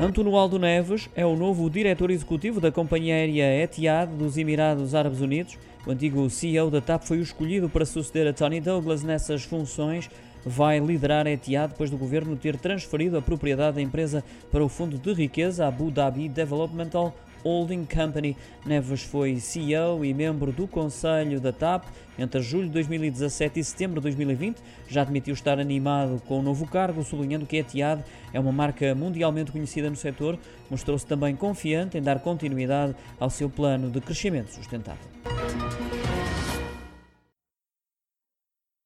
António Aldo Neves é o novo diretor executivo da companhia aérea Etihad dos Emirados Árabes Unidos. O antigo CEO da TAP foi o escolhido para suceder a Tony Douglas nessas funções. Vai liderar a Etihad depois do governo ter transferido a propriedade da empresa para o fundo de riqueza Abu Dhabi Developmental Holding Company. Neves foi CEO e membro do conselho da TAP entre julho de 2017 e setembro de 2020. Já admitiu estar animado com o novo cargo, sublinhando que Etihad é uma marca mundialmente conhecida no setor. Mostrou-se também confiante em dar continuidade ao seu plano de crescimento sustentável.